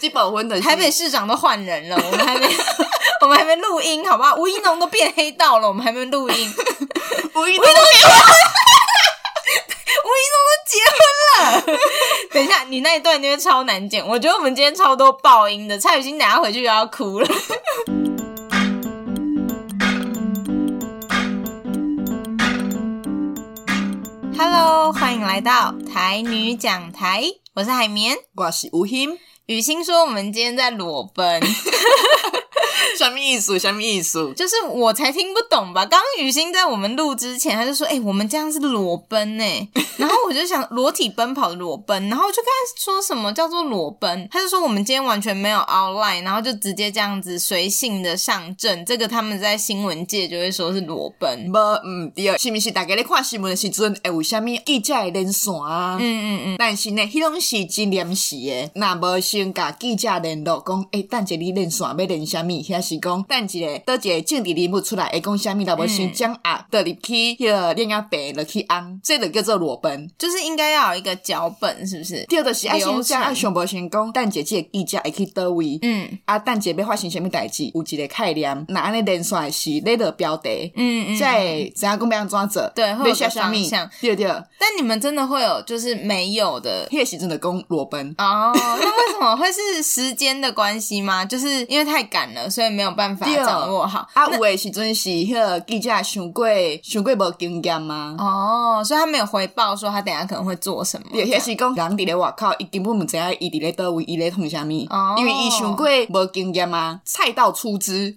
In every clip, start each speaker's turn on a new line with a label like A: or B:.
A: 这部分的
B: 台北市长都换人了，我们还没，我们还没录音，好不好？吴一农都变黑道了，我们还没录音。
A: 吴怡农结婚，
B: 吴一农都结婚了。等一下，你那一段因为超难剪，我觉得我们今天超多爆音的。蔡雨欣等下回去又要哭了。Hello，欢迎来到台女讲台，我是海绵，
A: 我是吴昕。
B: 雨欣说：“我们今天在裸奔。”
A: 什么意思？什么意思？
B: 就是我才听不懂吧？刚刚雨欣在我们录之前，他就说：“哎、欸，我们这样是裸奔呢。”然后我就想裸体奔跑的裸奔，然后我就跟他说什么叫做裸奔？他就说我们今天完全没有 outline，然后就直接这样子随性的上阵。这个他们在新闻界就会说是裸奔。
A: 不，嗯，第二是不是大家在看新闻的时阵，哎，为什么记者会连线啊？嗯嗯嗯。但是呢，迄种是真临时的，那无先甲记者联络，讲哎，等下你连线要连什么？是讲等一个，倒一个政治人物出来会讲虾米，都无先讲啊，倒入去迄个链牙白落去按，这个叫做裸奔，
B: 就是应该要有一个脚本，是不是？
A: 第二个是爱先讲，爱，上无先讲，等一个这个记者会去倒位，嗯，啊，等一个要发生虾米代志，有一个概念，那安尼连线是列的标题，嗯嗯，在怎样讲要安怎做，
B: 对，会写
A: 虾米，对对。
B: 但你们真的会有就是没有的，
A: 迄个是真的讲裸奔
B: 哦？那为什么会是时间的关系吗？就是因为太赶了，所以。没有办法掌握好
A: 啊，有的时阵是迄个记者想过想过无经验吗？
B: 哦，所以他没有回报说他等下可能会做什么。
A: 对，迄是讲人伫咧外口，伊根本毋知影伊伫咧倒位，伊咧创啥物，哦、因为伊想过无经验啊，菜到出汁，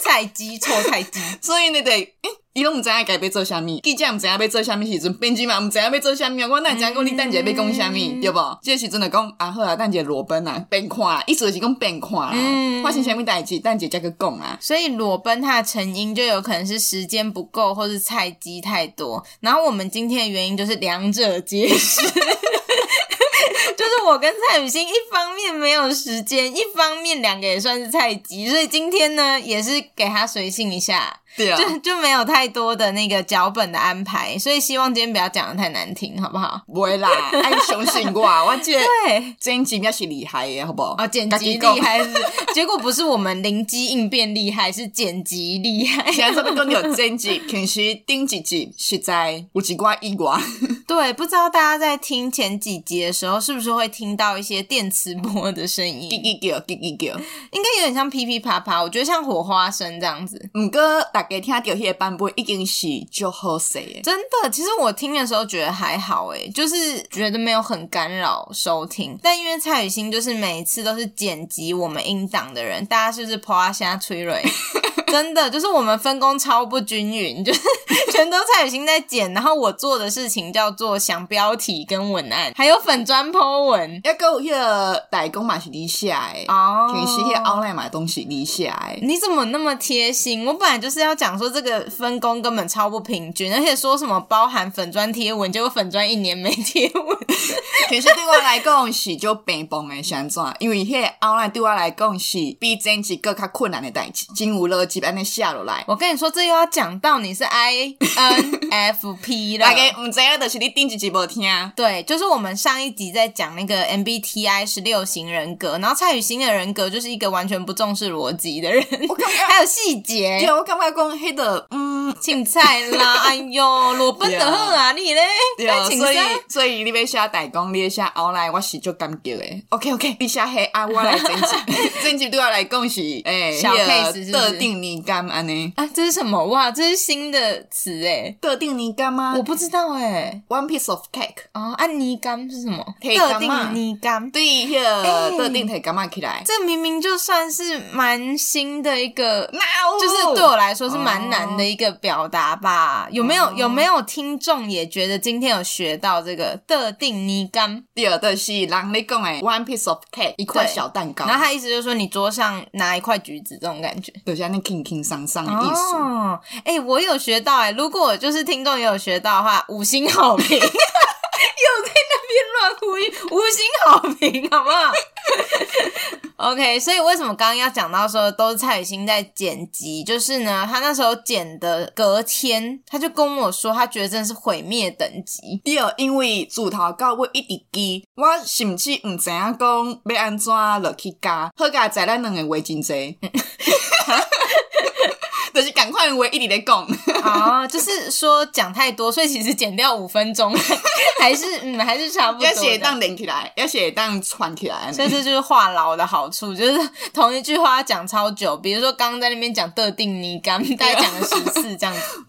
B: 菜鸡臭菜鸡，
A: 所以你得。欸伊拢毋知影该要做啥物，记者毋知影要做啥物时阵，编辑嘛毋知影要做啥物，我哪知影讲你等一下要讲啥物，嗯、对无？这个时阵就讲啊好啊，等一下裸奔啊，变看，意思就是讲变看啦，嗯、发生啥物代志，等一下再去讲啊。
B: 所以裸奔它的成因就有可能是时间不够，或是菜鸡太多。然后我们今天的原因就是两者皆是。就是我跟蔡雨欣一方面没有时间，一方面两个也算是菜鸡，所以今天呢也是给他随性一下，对啊，就就没有太多的那个脚本的安排，所以希望今天不要讲的太难听，好不好？
A: 不会啦，爱相信我，我觉得对剪辑也是厉害耶，好不好？
B: 哦，剪辑厉害是，结果不是我们灵机应变厉害，是剪辑厉害。
A: 现在这边都有剪辑，平时顶几集实在有几挂一挂。
B: 对，不知道大家在听前几集的时候是不是？就会听到一些电磁波的声音，叽叽叫，叽叽叫，应该有点像噼噼啪啪，我觉得像火花声这样子。
A: 不过大家听到那个版本已经是就好势诶，
B: 真的。其实我听的时候觉得还好诶，就是觉得没有很干扰收听。但因为蔡雨欣就是每一次都是剪辑我们音档的人，大家是不是啪下催泪？真的就是我们分工超不均匀，就是全都蔡雨欣在剪，然后我做的事情叫做想标题跟文案，还有粉砖 po 文，
A: 要够迄个代工嘛是你写的哦，平时迄个 online 买东西你写的。
B: 你怎么那么贴心？我本来就是要讲说这个分工根本超不平均，而且说什么包含粉砖贴文，结果粉砖一年没贴文。
A: 其实对我来讲是就平崩的，是安怎？因为迄个 online 对我来讲是比剪辑更加困难的代志，真有逻辑。把你下落来，
B: 我跟你说，这又要讲到你是 I N F P 了。大
A: 家唔知影，就是你顶一集无听。
B: 对，就是我们上一集在讲那个 M B T I 十六型人格，然后蔡雨欣的人格就是一个完全不重视逻辑的人，我刚刚 还有细节。
A: 对，我刚刚讲黑的，嗯，
B: 青菜啦，哎呦，裸奔的很啊，你咧？
A: 对，所以所以你要写代工，你要写后来我是就感觉的。OK OK，你写黑啊，我来整集，整集对我来讲是诶，
B: 小 case
A: 特定你。干安呢？
B: 啊，这是什么？哇，这是新的词哎！
A: 特定尼干吗？
B: 我不知道哎。
A: One piece of cake
B: 哦，啊，尼干是什么？
A: 特
B: 定尼干，
A: 对，个特定提干嘛起来？
B: 这明明就算是蛮新的一个，就是对我来说是蛮难的一个表达吧？有没有有没有听众也觉得今天有学到这个特定尼干？
A: 第二的是人你讲诶，One piece of cake，一块小蛋糕。
B: 然后他意思就是说，你桌上拿一块橘子这种感觉，
A: 对，像那 king。平上上的意思哦，
B: 哎、欸，我有学到哎、欸，如果就是听众也有学到的话，五星好评，又在那边乱呼吁，五星好评，好不好 OK，所以为什么刚刚要讲到说都是蔡雨欣在剪辑？就是呢，他那时候剪的隔天，他就跟我说，他觉得真的是毁灭等级。
A: 对，因为自头到尾一直记，我甚至唔知影讲要安怎落去加，好加在咱两个话真济。就是赶快我一直在讲，
B: 哦，就是说讲太多，所以其实减掉五分钟，还是嗯，还是差不多。
A: 要写当连起来，要写当串起来，
B: 所以这就是话痨的好处，就是同一句话讲超久。比如说刚刚在那边讲特定尼刚，大概讲了十次这样子。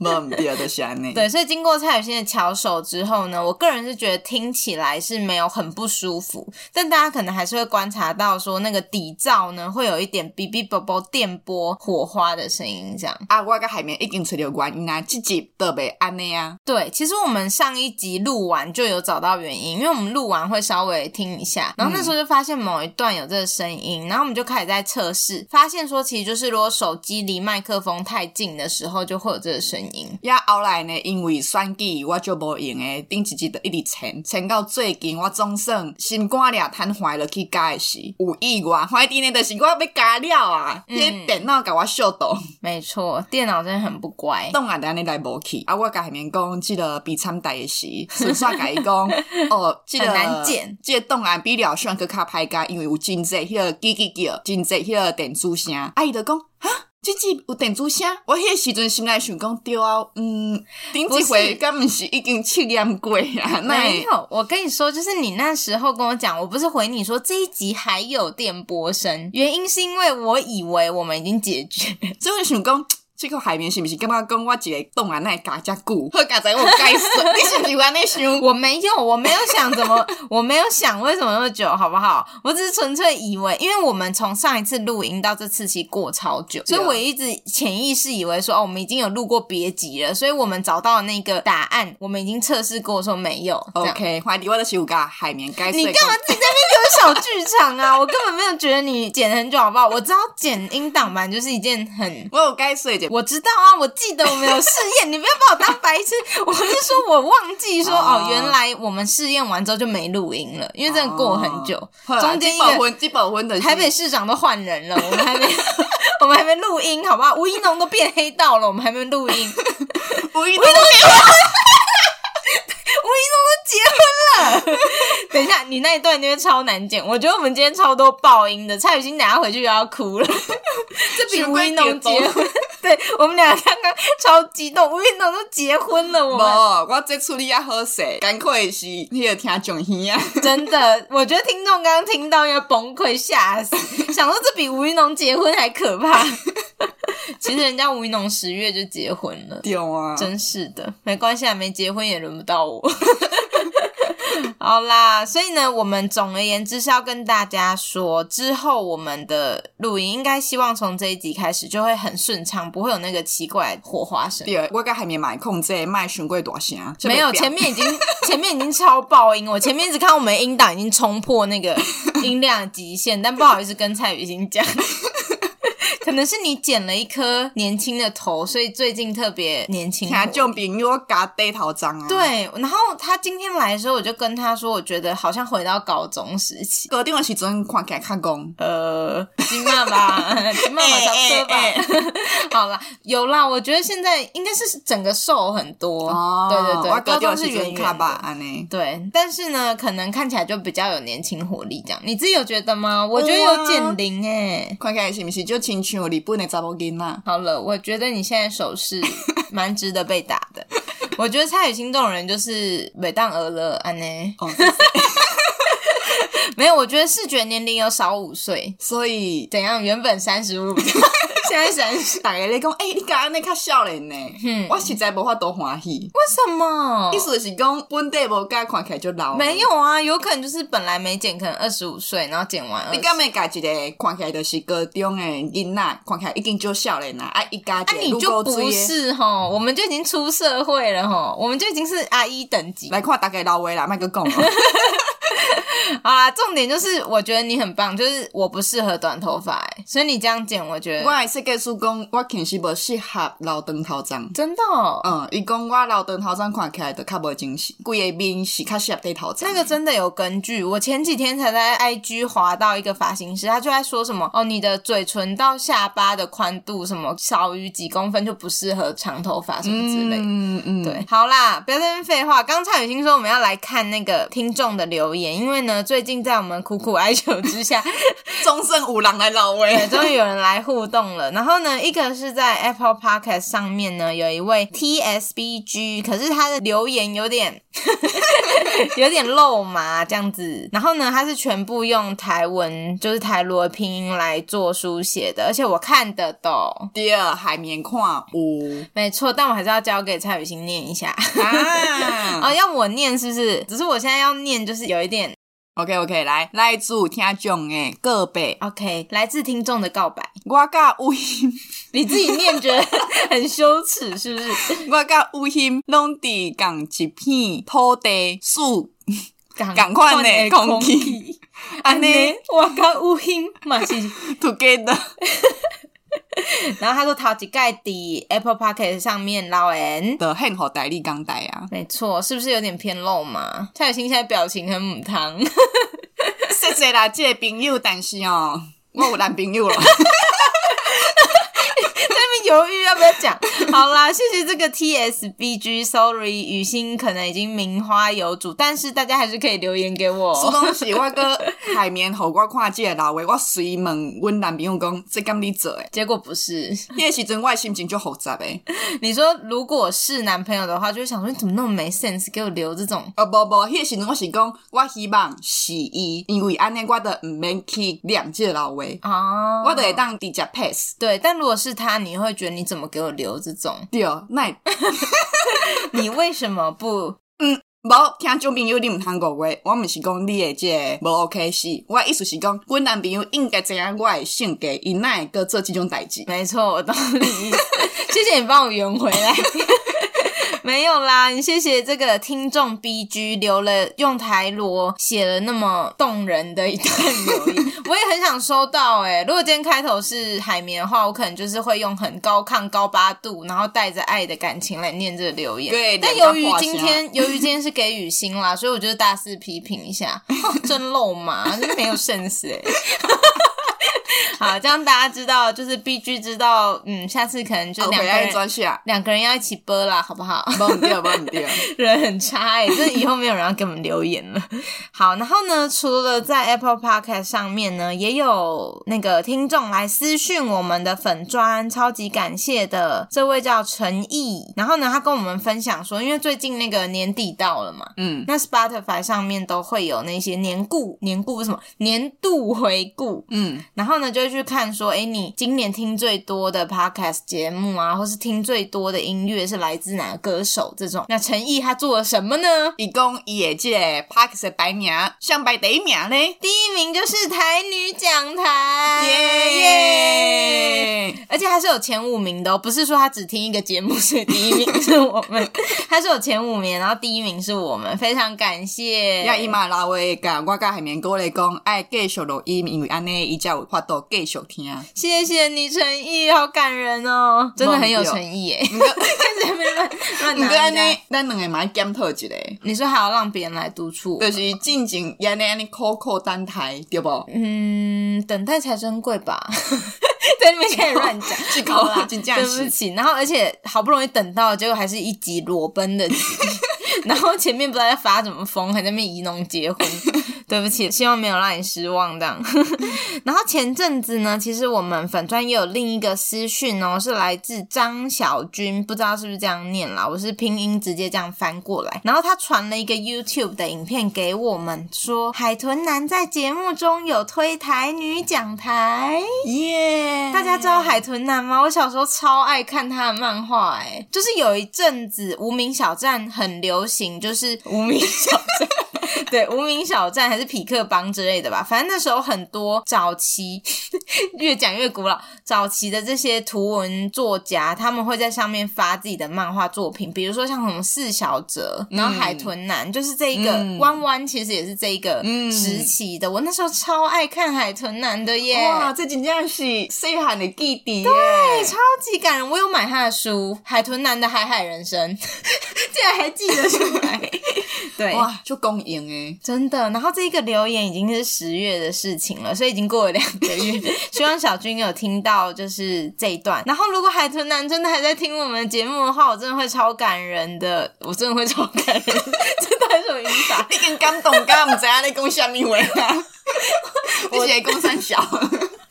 B: 对，所以经过蔡雨欣的巧手之后呢，我个人是觉得听起来是没有很不舒服，但大家可能还是会观察到说那个底噪呢，会有一点哔哔啵啵电波火花的声音这样。
A: 啊，我跟海绵已经找到原因啊，这集特别安内啊。
B: 对，其实我们上一集录完就有找到原因，因为我们录完会稍微听一下，然后那时候就发现某一段有这个声音，嗯、然后我们就开始在测试，发现说其实就是如果手机离麦克风太近的时候，就会有这个声音。
A: 呀，后来呢，因为选举我就无用诶，顶一集就一直缠，缠到最近我总算心肝俩瘫痪了去加的时，有意外，怀疑呢就是我要加了啊，这、嗯、电脑给我秀到，
B: 没错，电脑真的很不乖，
A: 档案安尼来无去，啊，我甲海绵讲，记得比参大的时，顺便甲伊讲，哦，记得
B: 很难剪，
A: 这个档案比了选阁较歹加，因为有真济迄个叽叽叫，真济迄个电子声，啊，伊就讲，哈。这集有电子声，我迄个时阵心内想讲对啊，嗯，顶一回根本是已经测验过啊。
B: 没有，我跟你说，就是你那时候跟我讲，我不是回你说这一集还有电波声，原因是因为我以为我们已经解决，
A: 所以我想讲。这个海绵是不是？刚刚讲我一个动啊，那加加固，好加在我该死，你是不是安尼想？
B: 我没有，我没有想怎么，我没有想为什么那么久，好不好？我只是纯粹以为，因为我们从上一次录音到这次其实过超久，所以我一直潜意识以为说，哦，我们已经有录过别集了，所以我们找到那个答案，我们已经测试过，说没有。
A: OK，怀疑我的五嘎海绵该死。
B: 你干嘛自己在那边给我小剧场啊？我根本没有觉得你剪很久，好不好？我知道剪音档版就是一件很，
A: 我有该睡
B: 我知道啊，我记得我们有试验，你不要把我当白痴。我是说我忘记说哦，原来我们试验完之后就没录音了，因为真的过很久，中间
A: 一个
B: 台北市长都换人了，我们还没 我们还没录音，好不好？吴一农都变黑道了，我们还没录音。
A: 吴一农结婚，
B: 吴一农都结婚了。等一下，你那一段因为超难剪，我觉得我们今天超多爆音的。蔡雨欣等下回去又要哭了，这比吴一农结婚。对，我们俩刚刚超激动，吴云龙都结婚了，我
A: 我这处理也好势，艰苦的是那个听众兄啊。
B: 真的，我觉得听众刚刚听到要崩溃吓死，想说这比吴云龙结婚还可怕。其实人家吴云龙十月就结婚了，
A: 丢啊，
B: 真是的，没关系啊，没结婚也轮不到我。好啦，所以呢，我们总而言之是要跟大家说，之后我们的录音应该希望从这一集开始就会很顺畅，不会有那个奇怪火花声。
A: 对，我刚还没买控制，卖循规大声。
B: 没有，前面已经前面已经超爆音，我前面一直看我们音档已经冲破那个音量极限，但不好意思跟蔡雨欣讲。可能是你剪了一颗年轻的头，所以最近特别年轻。
A: 他就比我嘎呆头脏啊。
B: 对，然后他今天来的时候，我就跟他说，我觉得好像回到高中时期。
A: 高中的时阵看起来较公，
B: 呃，金妈吧，金妈妈差不多吧。好啦，有啦，我觉得现在应该是整个瘦很多。哦，对对对，高中是圆圆吧，安妮。对，但是呢，可能看起来就比较有年轻活力这样。你自己有觉得吗？我觉得有减龄哎，
A: 看起来是不是就青春？我日本的查某囡仔。
B: 好了，我觉得你现在手势 蛮值得被打的。我觉得蔡雨欣这种人就是每当儿了安呢。哦、没有，我觉得视觉年龄有少五岁，
A: 所以
B: 怎样？原本三十五。现在想，
A: 大家咧讲，哎、欸，你刚刚那较少年呢？嗯，我实在无法多欢喜。为
B: 什么？
A: 意思是讲本地无改，看起来就老。
B: 没有啊，有可能就是本来没剪，可能二十五岁，然后剪完。
A: 你敢没改一个看起来就是高中的囡仔，看起来已经就少年啦。啊，一家啊，
B: 你就不是吼，我们就已经出社会了吼，我们就已经是阿姨等级。
A: 来看大概老威啦，麦个讲。
B: 好啦，重点就是我觉得你很棒，就是我不适合短头发，哎，所以你这样剪，我觉得。
A: 设计师讲，我其实不适合留长头鬃。
B: 真的？哦？
A: 嗯，伊讲我留长头鬃看起来就较无精神，规个面是较适合戴头鬃。
B: 那个真的有根据，我前几天才在 IG 滑到一个发型师，他就在说什么哦，你的嘴唇到下巴的宽度什么少于几公分就不适合长头发什么之类的。嗯嗯，对，好啦，不要在那边废话。刚蔡雨欣说我们要来看那个听众的留言，因为呢，最近在我们苦苦哀求之下，
A: 终胜五郎来老威，
B: 终于有人来互动了。然后呢，一个是在 Apple Podcast 上面呢，有一位 TSBG，可是他的留言有点 有点肉麻这样子。然后呢，他是全部用台文，就是台罗拼音来做书写的，而且我看得懂。
A: 第二海绵矿五，
B: 没错，但我还是要交给蔡雨欣念一下。啊，哦，要我念是不是？只是我现在要念，就是有一点。
A: OK OK，来，来自听众的告白。
B: OK，来自听众的告白。
A: 我甲乌心，
B: 你自己念觉得很羞耻是不是？
A: 我甲乌心拢伫共一片土地树，共款的空气。
B: 安尼，我甲乌心嘛是
A: together。
B: 然后他说：“陶吉盖的 Apple p o c k e t 上面留言
A: 的很好代理港台啊，
B: 没错，是不是有点偏漏嘛？蔡雨欣现在表情很母汤，
A: 谢谢啦，这个朋友，但是哦，我有男朋友了。”
B: 犹豫要不要讲？好啦，谢谢这个 TSBG，Sorry，雨欣可能已经名花有主，但是大家还是可以留言给我。
A: 苏东西，我个海绵猴我看这个老话，我随问阮男朋友讲，这敢你做诶？
B: 结果不是，
A: 那时阵我的心情就复杂诶。
B: 你说如果是男朋友的话，就会想说你怎么那么没 sense，给我留这种？
A: 哦不不，那时阵我是讲，我希望是伊，因为安尼我的唔免去念这个老话哦，我都会当直接 pass。
B: 对，但如果是他，你会觉得。你怎么给我留这种？
A: 对哦，那
B: 你为什么不？
A: 嗯，无听众朋友你唔通误会，我唔是讲你诶即个无 OK 是，我的意思是讲，阮男朋友应该知影我诶性格，伊哪会个做即种代志？
B: 没错，我懂你意思。谢谢你帮我圆回来。没有啦，你谢谢这个听众 B G 留了用台罗写了那么动人的一段留言，我也很想收到诶。如果今天开头是海绵的话，我可能就是会用很高亢高八度，然后带着爱的感情来念这个留言。
A: 对，
B: 但由于今天 由于今天是给雨欣啦，所以我就是大肆批评一下，真肉麻，真没有 sense 诶。好，这样大家知道，就是 B G 知道，嗯，下次可能就两个人两、okay, 个人要一起播啦，好不好？
A: 不唔掉，不唔掉，
B: 人很差哎、欸，就是以后没有人要给我们留言了。好，然后呢，除了在 Apple Podcast 上面呢，也有那个听众来私讯我们的粉砖，超级感谢的这位叫陈毅。然后呢，他跟我们分享说，因为最近那个年底到了嘛，嗯，那 Spotify 上面都会有那些年顾年顾什么年度回顾，嗯，然后呢就会。去看说，哎，你今年听最多的 podcast 节目啊，或是听最多的音乐是来自哪个歌手？这种，那陈毅他做了什么呢？
A: 一共也借 podcast 排名，上排第一名呢？
B: 第一名就是台女讲台，
A: 耶耶！
B: 而且还是有前五名的哦，不是说他只听一个节目，所以第一名是我们，他是有前五名，然后第一名是我们，非常感谢。
A: 呀，伊嘛拉话讲，我甲海绵哥来讲，爱继续录音，因为安尼伊才有法度继续听。
B: 谢谢你诚意，好感人哦，真的很有诚意耶。你开始还没乱乱拿人家，
A: 咱两个蛮检讨一下。
B: 你说还要让别人来督促，
A: 就是静静让你让你苦苦等待，对不？
B: 嗯，等待才珍贵吧。在那边开始乱讲，好啦，对不起。然后而且好不容易等到，结果还是一集裸奔的集。然后前面不知道在发什么疯，还在那边仪农结婚。对不起，希望没有让你失望这样。然后前阵子呢，其实我们粉专也有另一个私讯哦，是来自张小军，不知道是不是这样念啦，我是拼音直接这样翻过来。然后他传了一个 YouTube 的影片给我们，说海豚男在节目中有推台女讲台，耶！大家知道海豚男吗？我小时候超爱看他的漫画，哎，就是有一阵子无名小站很流行，就是无名小站。对，无名小站还是匹克邦之类的吧。反正那时候很多早期，越讲越古老，早期的这些图文作家，他们会在上面发自己的漫画作品，比如说像什么四小哲，然后海豚男，嗯、就是这一个弯弯，嗯、其实也是这一个时期的。嗯、我那时候超爱看海豚男的耶！
A: 哇，这真的是细汉的弟弟，
B: 对，超级感人。我有买他的书《海豚男的海海人生》，竟然还记得出来。对，
A: 哇，就公赢诶，
B: 真的。然后这一个留言已经是十月的事情了，所以已经过了两个月。希望小军有听到就是这一段。然后如果海豚男真的还在听我们节目的话，我真的会超感人的，我真的会超感人。真的还是有语法，
A: 你跟感动，刚刚不知道你讲什么话啊？我写公三小。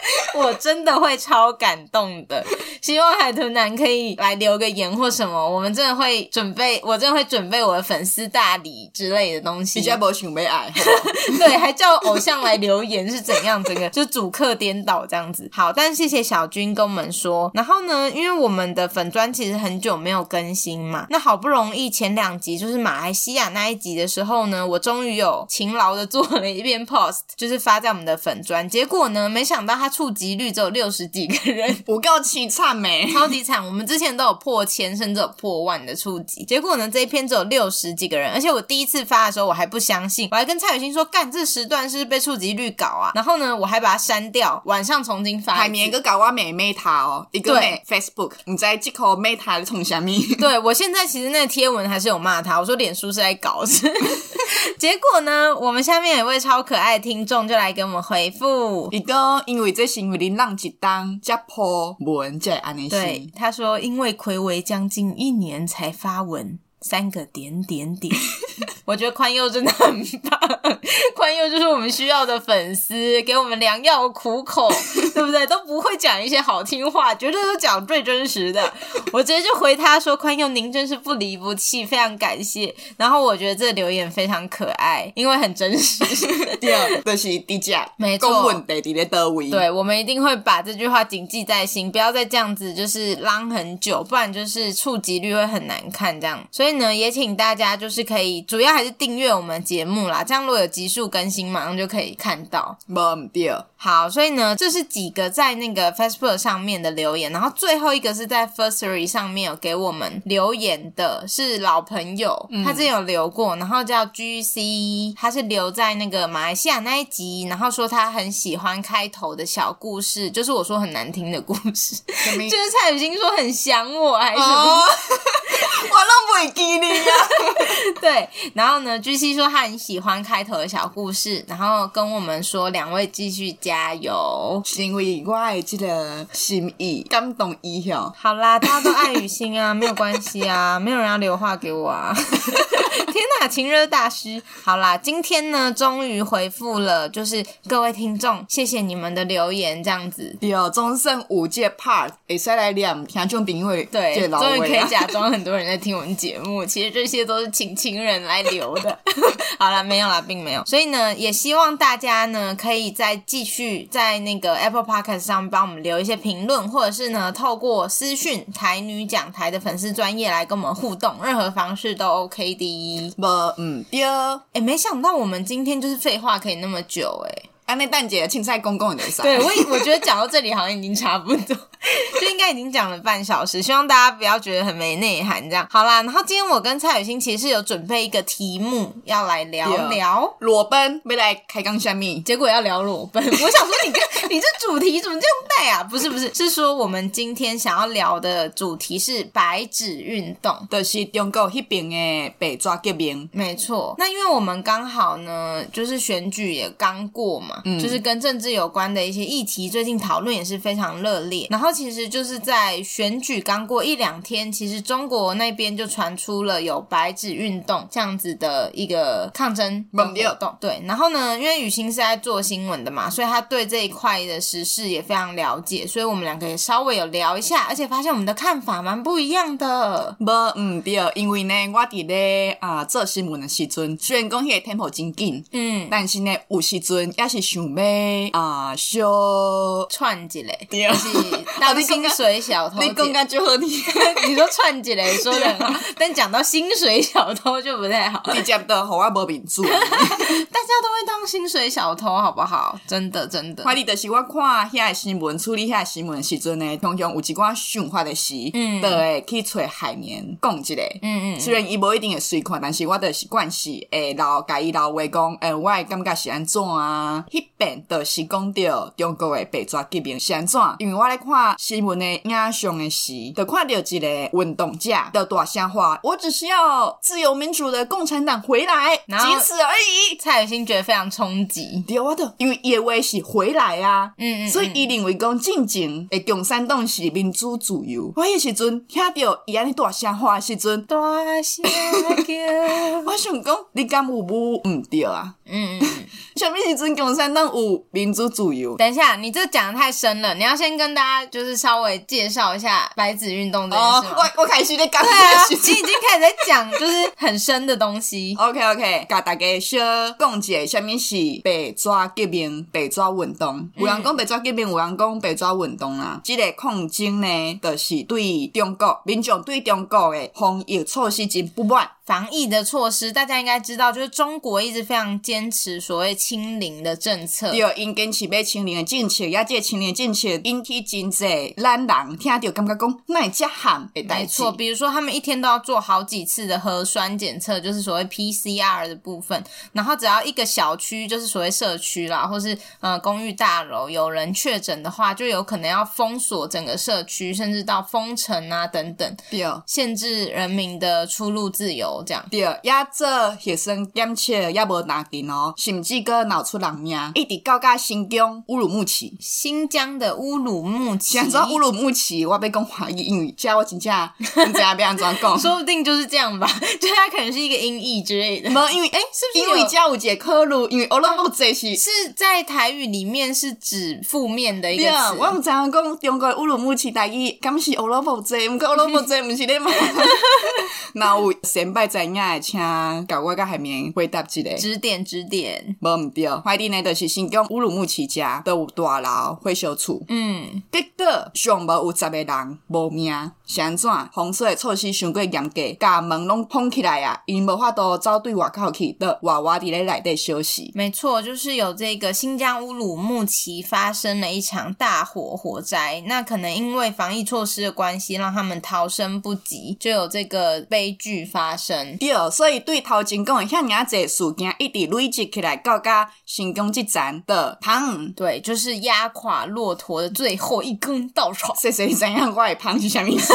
B: 我真的会超感动的，希望海豚男可以来留个言或什么，我们真的会准备，我真的会准备我的粉丝大礼之类的东西。
A: 比较没想被爱，
B: 对，还叫偶像来留言是怎样？整个就主客颠倒这样子。好，但谢谢小军跟我们说。然后呢，因为我们的粉砖其实很久没有更新嘛，那好不容易前两集就是马来西亚那一集的时候呢，我终于有勤劳的做了一遍 post，就是发在我们的粉砖。结果呢，没想到他触及率只有六十几个人，
A: 不够凄惨没？
B: 超级惨！我们之前都有破千，甚至有破万的触及，结果呢，这一篇只有六十几个人。而且我第一次发的时候，我还不相信，我还跟蔡雨欣说：“干，这时段是是被触及率搞啊？”然后呢，我还把它删掉，晚上重新发。
A: 海绵哥搞我美 Meta 哦，一个美 Facebook，你在这口 Meta 冲虾米？
B: 对，我现在其实那个贴文还是有骂他，我说脸书是在搞事。结果呢，我们下面有位超可爱的听众就来给我们回复，
A: 一个因为这是因为你浪一当加破文在安尼
B: 对，他说因为睽违将近一年才发文。三个点点点，我觉得宽宥真的很棒，宽宥就是我们需要的粉丝，给我们良药苦口，对不对？都不会讲一些好听话，绝对都讲最真实的。我直接就回他说：“宽宥，您真是不离不弃，非常感谢。”然后我觉得这留言非常可爱，因为很真实。
A: 第二，这是低
B: 价，没错。对，我们一定会把这句话谨记在心，不要再这样子，就是浪很久，不然就是触及率会很难看。这样，所以。呢，也请大家就是可以，主要还是订阅我们节目啦，这样如果有急速更新，马上就可以看到。
A: 没错。
B: 好，所以呢，这是几个在那个 Facebook 上面的留言，然后最后一个是在 Firstory 上面有给我们留言的，是老朋友，嗯、他之前有留过，然后叫 GC，他是留在那个马来西亚那一集，然后说他很喜欢开头的小故事，就是我说很难听的故事，就是蔡雨欣说很想我，还是什么？哦、
A: 我都不会记你呀。
B: 对，然后呢，GC 说他很喜欢开头的小故事，然后跟我们说两位继续讲。加油！
A: 是因为我的这个心意感动一下。
B: 好啦，大家都爱雨欣啊，没有关系啊，没有人要留话给我啊。天哪，情热大师！好啦，今天呢，终于回复了，就是各位听众，谢谢你们的留言，这样子。
A: 对哦，终剩五届 part，会使来念听众评委。
B: 对，终于可以假装很多人在听我们节目，其实这些都是请情人来留的。好啦，没有啦，并没有。所以呢，也希望大家呢，可以再继续。在那个 Apple Podcast 上帮我们留一些评论，或者是呢，透过私讯台女讲台的粉丝专业来跟我们互动，任何方式都 OK 的。
A: 不，嗯，对。
B: 哎，没想到我们今天就是废话可以那么久，哎。
A: 安内蛋姐青菜公公的
B: 对，我我觉得讲到这里好像已经差不多，就应该已经讲了半小时，希望大家不要觉得很没内涵这样。好啦，然后今天我跟蔡雨欣其实是有准备一个题目要来聊聊
A: 裸奔，没来开刚虾米，
B: 结果要聊裸奔。我想说你跟你这主题怎么这样带啊？不是不是，是说我们今天想要聊的主题是白纸运动，
A: 就是中国那边的被抓革命。
B: 没错，那因为我们刚好呢，就是选举也刚过嘛。嗯，就是跟政治有关的一些议题，最近讨论也是非常热烈。然后其实就是在选举刚过一两天，其实中国那边就传出了有白纸运动这样子的一个抗争活动。对，然后呢，因为雨欣是在做新闻的嘛，所以他对这一块的时事也非常了解，所以我们两个也稍微有聊一下，而且发现我们的看法蛮不一样的。
A: 不，嗯，对，因为呢，我伫咧啊做新闻的时阵，虽然讲迄个 tempo 真紧，嗯，但是呢，有时阵也是。想要啊，小
B: 串一个，就是 当薪水小偷。
A: 你讲个就好听，
B: 你说串一个说的很好，但讲到薪水小偷就不太好。
A: 直接的，好我无面子。大
B: 家都会当薪水小偷，好不好？真的，真的。
A: 反正就是我看遐个新闻，处理遐个新闻时阵呢，通常有一寡想法的是，嗯，都会去找海绵讲一个，嗯嗯。虽然伊无一定会随看，但是我的习惯是会老家己老话讲，呃，我的感觉是安怎啊？迄边都是讲到中国的八爪革命是安怎？因为我咧看新闻的影像的时，就看到一个运动者的大声话，我只是要自由民主的共产党回来，仅此而已。
B: 蔡宇欣觉得非常冲击，
A: 对我的，因为伊的话是回来啊，嗯嗯，所以伊认为讲进前的共产党是民主自由。我迄时阵听到伊安尼大声话时阵，大声叫，我想讲你敢有无毋对啊？嗯嗯。什么是尊共产党五民主自由？
B: 等一下，你这讲的太深了，你要先跟大家就是稍微介绍一下白纸运动这件事吗？
A: 我我开始在讲，
B: 对啊，你已经开始在讲就是很深的东西。
A: OK OK，甲大家小讲解下面是被抓革命、被抓运动。有人讲被抓革命，有人讲被抓运动啊。这个抗争呢，就是对中国民众对中国的防疫措施真不满。
B: 防疫的措施，大家应该知道，就是中国一直非常坚持所谓清零的政策。
A: 对，因坚持要清零的政策，也这清零政策引起真济咱人听到感觉讲那这喊的代
B: 错，比如说他们一天都要做好几次的核酸检测，就是所谓 PCR 的部分。然后只要一个小区，就是所谓社区啦，或是呃公寓大楼有人确诊的话，就有可能要封锁整个社区，甚至到封城啊等等，
A: 对，
B: 限制人民的出入自由。这样
A: 对，也做学生检测也无拿紧哦，甚至阁闹出人命，一直搞到新疆乌鲁木齐，
B: 新疆的乌鲁木齐。
A: 想说乌鲁木齐，我被讲华语英语，叫我真正 不知道要安怎讲，
B: 说不定就是这样吧，就它可能是一个音译之类的。
A: 没有，因为诶，是不是因为加有一个科鲁？因为乌鲁木齐是
B: 是在台语里面是指负面的一个词。
A: 我唔知影讲中国乌鲁木齐台语，敢是乌鲁木齐？唔过乌鲁木齐唔是咧嘛？那有先辈。在影的，请教我甲海绵回答一个
B: 指点指点，
A: 无毋对，快递呢就是新疆乌鲁木齐家都有大楼会修厝，嗯，结果上无有十个人无命，是安怎？封锁的措施伤过严格，甲门拢封起来啊，因无法度走对外口去，得娃娃伫咧内底休息。
B: 没错，就是有这个新疆乌鲁木齐发生了一场大火火灾，那可能因为防疫措施的关系，让他们逃生不及，就有这个悲剧发生。
A: 对，所以对头前讲的遐尔济事件，一直累积起来，到甲新疆这站的胖，
B: 对，就是压垮骆驼的最后一根稻草。
A: 谁谁怎样，我的胖是啥意思？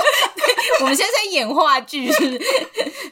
B: 我们现在在演话剧，是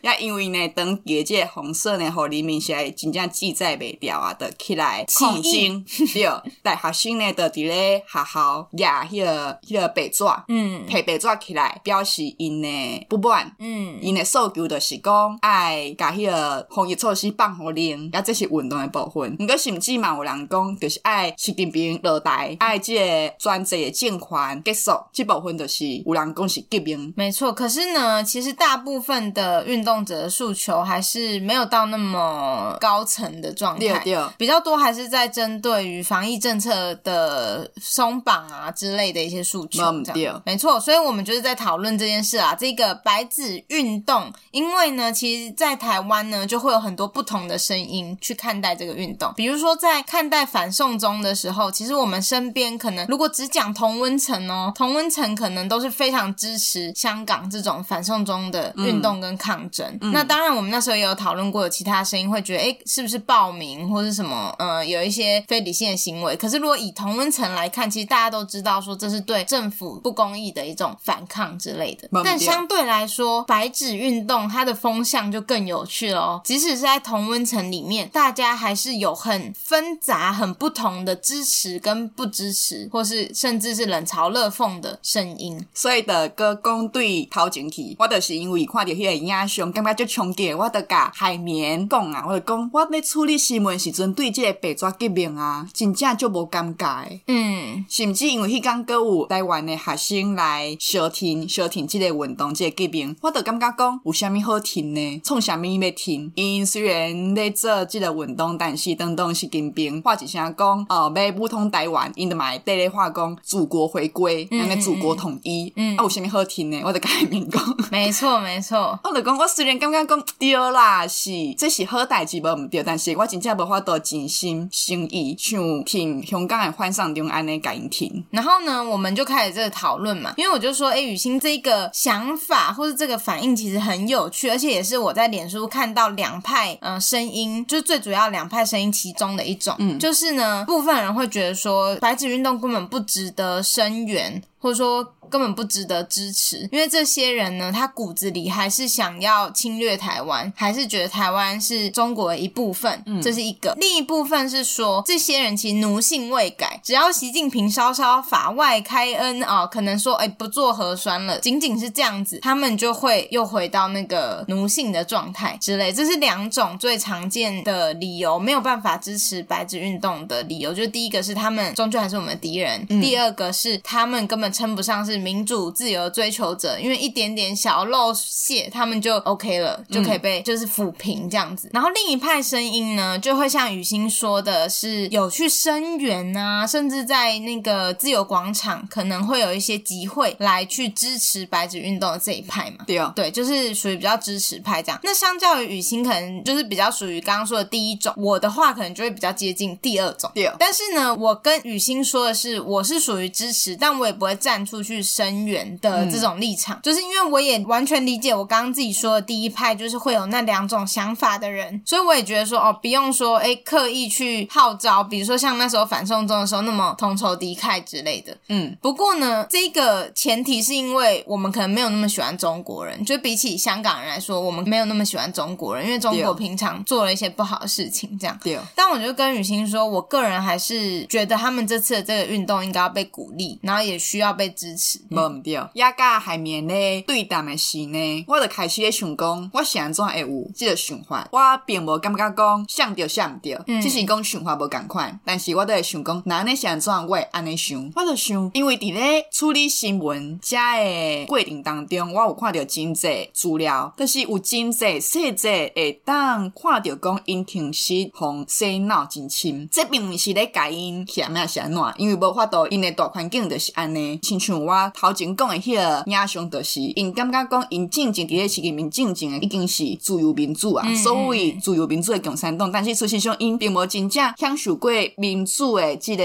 A: 也因为呢，等业界红色呢，和黎明现在真正记载袂掉啊，的起来抗争，对，带学生呢，的伫咧学校压迄个迄个白纸，嗯，提八爪起来，表示因呢不满，嗯，因的诉求就是讲爱甲迄个防疫措施放互零，也这是运动的部分。毋过甚至嘛有人讲，就是爱习近平落台，爱即个专制的政权结束，即部分就是有人讲是革命，
B: 没错。可是呢，其实大部分的运动者的诉求还是没有到那么高层的状态，比较多还是在针对于防疫政策的松绑啊之类的一些诉求。对，没错。所以我们就是在讨论这件事啊，这个白纸运动，因为呢，其实，在台湾呢，就会有很多不同的声音去看待这个运动。比如说，在看待反送中的时候，其实我们身边可能如果只讲同温层哦，同温层可能都是非常支持香港。这种反送中的运动跟抗争，嗯、那当然我们那时候也有讨论过，有其他声音会觉得，哎，是不是暴民或是什么，呃，有一些非理性的行为。可是如果以同温层来看，其实大家都知道说这是对政府不公义的一种反抗之类的。但相对来说，白纸运动它的风向就更有趣了哦。即使是在同温层里面，大家还是有很纷杂、很不同的支持跟不支持，或是甚至是冷嘲热讽的声音。
A: 所以的歌功对。跑进去，我就是因为看到迄个影像感觉就冲击，我就甲海绵讲啊，我就讲，我咧处理新闻时阵，对即个白纸革命啊，真正就无尴尬。嗯，甚至因为迄天阁有台湾的学生来相挺相挺这个运动，即个革命，我就感觉讲有啥物好听呢？创啥物要听？因虽然咧做即个运动，但是当当习近平话一声讲，哦，要武统台湾，因的嘛对咧话讲祖国回归，那个祖国统一，嗯，啊有啥物好听呢？我就甲海绵讲，
B: 没错没错，
A: 我就讲我虽然感觉讲对啦，是这是好代志，无毋对，但是我真正无法度尽心心意像挺香港的换上中安尼甲因挺。
B: 然后呢，我们就开始这个讨论嘛，因为我就说，哎，雨欣这个想法或者这个反应其实很有趣，而且也是我在脸书看到两派呃声音，就是最主要两派声音其中的一种，嗯，就是呢，部分人会觉得说白纸运动根本不值得声援，或者说。根本不值得支持，因为这些人呢，他骨子里还是想要侵略台湾，还是觉得台湾是中国的一部分，嗯，这是一个。另一部分是说，这些人其实奴性未改，只要习近平稍稍法外开恩啊，可能说，哎，不做核酸了，仅仅是这样子，他们就会又回到那个奴性的状态之类。这是两种最常见的理由，没有办法支持白纸运动的理由。就第一个是他们终究还是我们的敌人，嗯，第二个是他们根本称不上是。民主自由追求者，因为一点点小漏泄，他们就 OK 了，就可以被就是抚平这样子。嗯、然后另一派声音呢，就会像雨欣说的是有去声援啊，甚至在那个自由广场可能会有一些集会来去支持白纸运动的这一派嘛。对啊，对，就是属于比较支持派这样。那相较于雨欣，可能就是比较属于刚刚说的第一种。我的话可能就会比较接近第二种。对啊，但是呢，我跟雨欣说的是，我是属于支持，但我也不会站出去。声援的这种立场，嗯，就是因为我也完全理解我刚刚自己说的第一派，就是会有那两种想法的人，所以我也觉得说哦，不用说哎，刻意去号召，比如说像那时候反送中的时候那么同仇敌忾之类的。嗯，不过呢，这个前提是因为我们可能没有那么喜欢中国人，就比起香港人来说，我们没有那么喜欢中国人，因为中国平常做了一些不好的事情，这样。对。但我就跟雨欣说，我个人还是觉得他们这次的这个运动应该要被鼓励，然后也需要被支持。
A: 无毋对，也甲海绵咧对谈的时呢，我就开始咧想讲，我是安怎会有即个想法？我并无感觉讲像对像毋对，嗯、只是讲想法无共款。但是我都会想讲，那安尼是安怎我会安尼想？我就想，因为伫咧处理新闻遮诶过程当中，我有看着真济资料，但是有真济细节会当看到讲因挺实互洗脑真深。这并毋是咧改因嫌啊是安怎，因为无法度因的大环境就是安尼，亲像我。头前讲的迄个影像，就是因感觉讲因进前伫咧习近平进前的已经是自由民主啊，嗯、所谓自由民主的共产党，但是事实上因并无真正享受过民主的这个，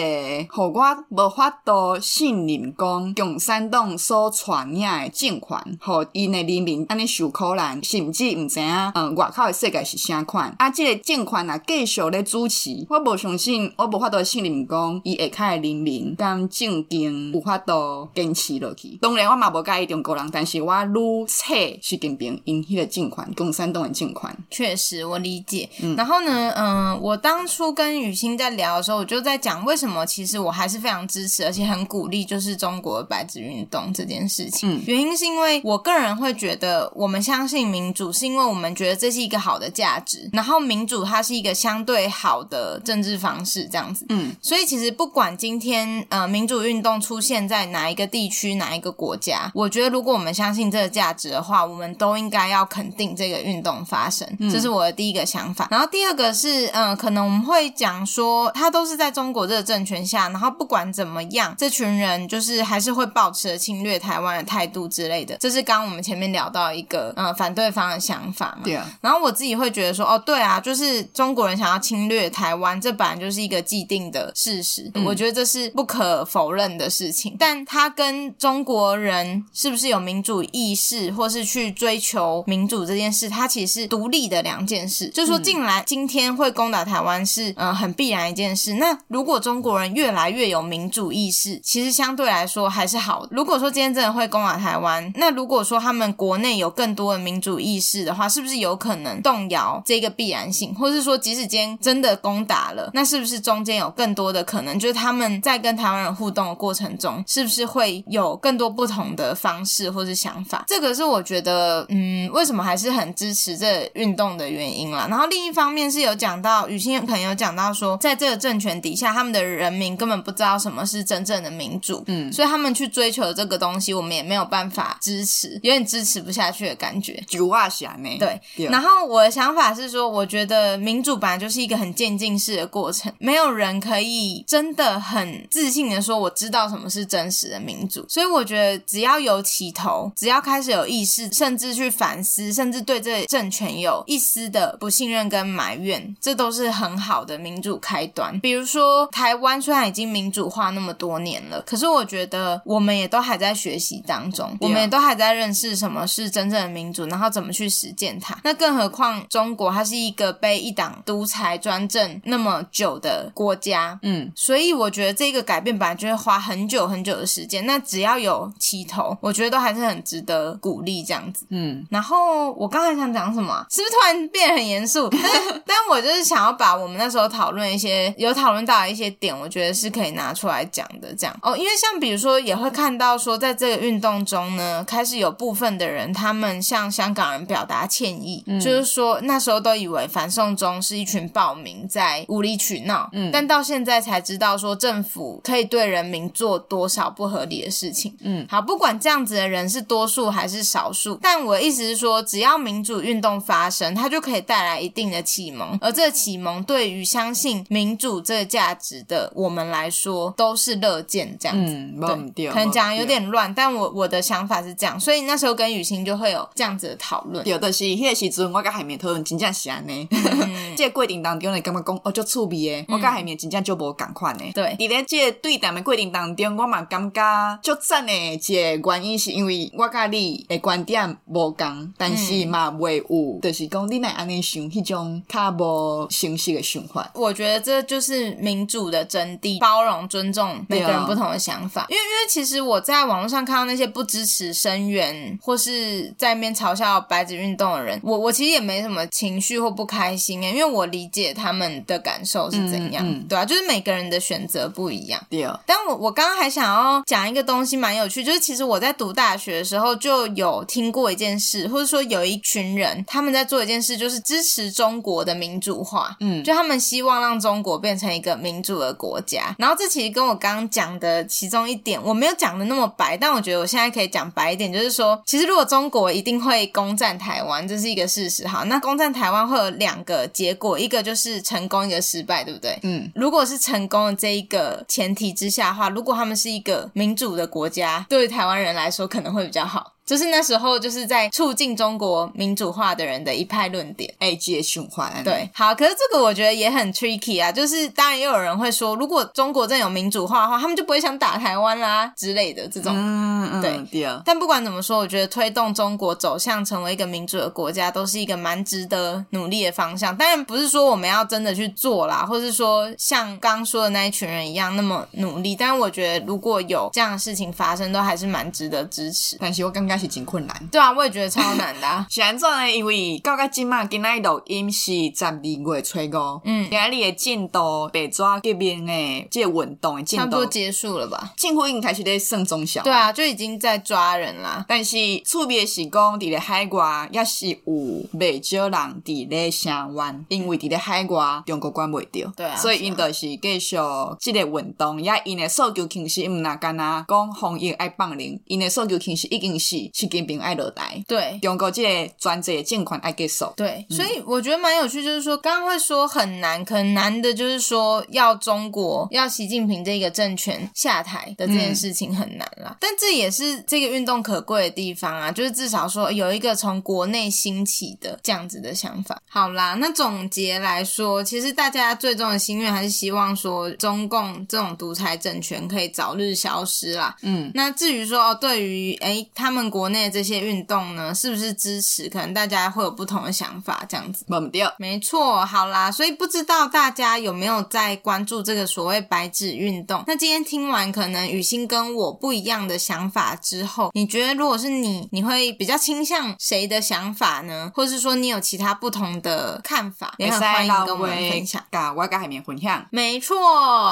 A: 互我无法度信任讲共产党所传领的政权，互因的人民安尼受苦难，甚至毋知影嗯外口的世界是啥款啊？即个政权啊继续咧主持，我无相信，我无法度信任讲伊下骹的人民敢正经有法度坚持。当然，我嘛无介意中国人，但是我愈切习近平因迄个政权，共产党的政权。
B: 确实，我理解。嗯，然后呢，嗯、呃，我当初跟雨欣在聊的时候，我就在讲为什么其实我还是非常支持，而且很鼓励，就是中国的白纸运动这件事情。嗯，原因是因为我个人会觉得，我们相信民主，是因为我们觉得这是一个好的价值。然后，民主它是一个相对好的政治方式，这样子。嗯，所以其实不管今天呃民主运动出现在哪一个地区。哪一个国家？我觉得，如果我们相信这个价值的话，我们都应该要肯定这个运动发生。嗯、这是我的第一个想法。然后第二个是，嗯、呃，可能我们会讲说，他都是在中国这个政权下，然后不管怎么样，这群人就是还是会保持侵略台湾的态度之类的。这是刚刚我们前面聊到一个，嗯、呃，反对方的想法嘛。对啊。然后我自己会觉得说，哦，对啊，就是中国人想要侵略台湾，这本来就是一个既定的事实。嗯、我觉得这是不可否认的事情。但他跟中国人是不是有民主意识，或是去追求民主这件事，它其实是独立的两件事。就是说，进来今天会攻打台湾是嗯、呃、很必然一件事。那如果中国人越来越有民主意识，其实相对来说还是好。如果说今天真的会攻打台湾，那如果说他们国内有更多的民主意识的话，是不是有可能动摇这个必然性？或是说，即使今天真的攻打了，那是不是中间有更多的可能，就是他们在跟台湾人互动的过程中，是不是会有更多不同的方式或是想法。这个是我觉得，嗯，为什么还是很支持这运动的原因啦。然后另一方面是有讲到，雨欣可能有讲到说，在这个政权底下，他们的人民根本不知道什么是真正的民主，嗯，所以他们去追求这个东西，我们也没有办法支持，有点支持不下去的感觉。
A: 就话想呢，
B: 对。然后我的想法是说，我觉得民主本来就是一个很渐进式的过程，没有人可以真的很自信的说我知道什么是真实的民主。所以我觉得只要有起头，只要开始有意识，甚至去反思，甚至对这政权有一丝的不信任跟埋怨，这都是很好的民主开端。比如说台湾虽然已经民主化那么多年了，可是我觉得我们也都还在学习当中，我们也都还在认识什么是真正的民主，然后怎么去实践它。那更何况中国，它是一个被一党独裁专政那么久的国家，嗯，所以我觉得这个改变本来就会花很久很久的时间。那只要有起头，我觉得都还是很值得鼓励这样子，嗯。然后我刚才想讲什么？是不是突然变得很严肃？但但我就是想要把我们那时候讨论一些有讨论到的一些点，我觉得是可以拿出来讲的。这样哦，因为像比如说也会看到说，在这个运动中呢，开始有部分的人，他们向香港人表达歉意。嗯、就是说，那时候都以为反送中是一群暴民在无理取闹，嗯，但到现在才知道说政府可以对人民做多少不合理的事情，嗯，好，不管这样子的人是多数还是少数，但我的意思是说，只要民主运动发生，它就可以带来一定的启蒙，而这个启蒙对于相信民主这个价值的我们来说都是乐见这样子，嗯，对，可能讲有点乱，但我我的想法是这样，所以那时候跟雨欣就会有这样子的讨论，
A: 有的是那时阵我甲海绵讨论真正是安尼，这个过程当中你，感觉讲哦，足趣味的，我甲海绵真正就无共款的。对，伫咧这个对谈的过程当中，我嘛感觉足赞的。一个原因是因为我甲你的观点无共，但是嘛袂有，就是讲你来安尼想，迄种较无形式的想法。
B: 我觉得这就是民主的真谛，包容、尊重每个人不同的想法。因为，因为其实我在网络上看到那些不支持声援或是在那边嘲笑白纸运动的人，我我其实也没什么情绪或不开心诶，因为我理解他们的感受是怎样，嗯嗯、对啊，就是每个人的选择不一样。
A: 对啊，
B: 但我我刚刚还想要讲一个东西，蛮有趣，就是其实我在读大学的时候就有听过一件事，或者说有一群人他们在做一件事，就是支持中国的民主化，嗯，就他们希望让中国变成一个民主的国家。然后这其实跟我刚刚讲的其中一点，我没有讲的那么白，但我觉得我现在可以讲白一点，就是说，其实如果中国一定会攻占台湾，这是一个事实。好，那攻占台湾会有两个结果，一个就是成功，一个失败，对不对？嗯，如果是成功的这一个前提之下的话，如果他们是一个民主的国家，对台湾人来说可能会比较好。就是那时候，就是在促进中国民主化的人的一派论点
A: ，A G 循环。
B: 对，好，可是这个我觉得也很 tricky 啊。就是当然也有人会说，如果中国真有民主化的话，他们就不会想打台湾啦之类的这种。嗯嗯，对。对啊。但不管怎么说，我觉得推动中国走向成为一个民主的国家，都是一个蛮值得努力的方向。当然不是说我们要真的去做啦，或是说像刚说的那一群人一样那么努力。但是我觉得如果有这样的事情发生，都还是蛮值得支持。
A: 但是我刚刚。是真困难，
B: 对啊，我也觉得超难的、啊。
A: 是安怎呢？因为到到今嘛，今仔录音是十二月初五，嗯，今仔日的进度，白纸革命的这个运动的进度，差不多
B: 结束了吧？
A: 政府已经开始在算中小，
B: 对啊，就已经在抓人啦。
A: 但是特别是讲，伫咧海外也是有未少人伫咧声援，因为伫咧海外中国管袂着，对啊，所以因就是继续即个运动，也因的诉求其实毋那干那讲防疫爱放零，因的诉求其实已经是。习近平爱落台，
B: 对，
A: 中国这个专制的政权爱结束，
B: 对，所以我觉得蛮有趣，就是说刚刚会说很难，可能难的就是说要中国要习近平这个政权下台的这件事情很难啦，嗯、但这也是这个运动可贵的地方啊，就是至少说有一个从国内兴起的这样子的想法。好啦，那总结来说，其实大家最终的心愿还是希望说中共这种独裁政权可以早日消失啦。嗯，那至于说哦，对于诶他们。国内这些运动呢，是不是支持？可能大家会有不同的想法，这样子。
A: 没对，
B: 没错。好啦，所以不知道大家有没有在关注这个所谓白纸运动？那今天听完，可能雨欣跟我不一样的想法之后，你觉得如果是你，你会比较倾向谁的想法呢？或者是说你有其他不同的看法？也很欢迎跟我们分享。
A: 我跟海绵分享。
B: 没错。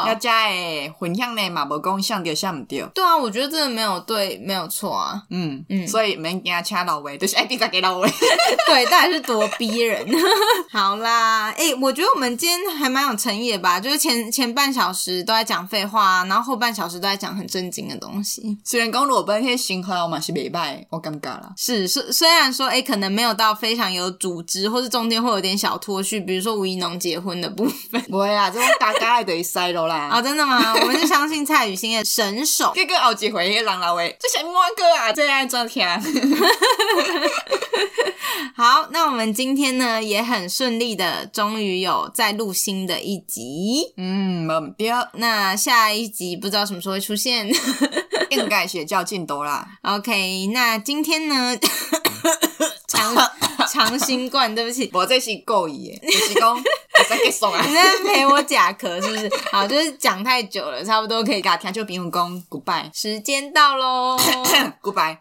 A: 要加诶，分享呢嘛，无讲想对想唔对。
B: 对啊，我觉得真的没有对，没有错啊。
A: 嗯嗯，所以免惊请老话，就是爱比较给老话。
B: 对，到底是多逼人。好啦，哎、欸，我觉得我们今天还蛮有诚意的吧？就是前前半小时都在讲废话，然后后半小时都在讲很正经的东西。
A: 虽然讲裸奔那些新话我嘛是没拜，我尴尬了。
B: 是，虽虽然说，哎、欸，可能没有到非常有组织，或是中间会有点小脱序，比如说吴怡农结婚的部分。
A: 不会啊，这种大概的塞了啦。
B: 啊、哦，真的吗？我们是相信蔡雨欣的神手。
A: 这个后几回人老喂，这什么歌啊？最爱做听。
B: 好，那我们今天呢也很顺利的，终于有再录新的一集。
A: 嗯，没错。
B: 那下一集不知道什么时候会出现，
A: 应该学叫进度啦。
B: OK，那今天呢，长长新冠，对不起，
A: 我这是故意的，就是讲我在给送啊，
B: 你在陪我假壳是不是？好，就是讲太久了，差不多可以给他听，就比武功 goodbye，时间到喽，
A: goodbye。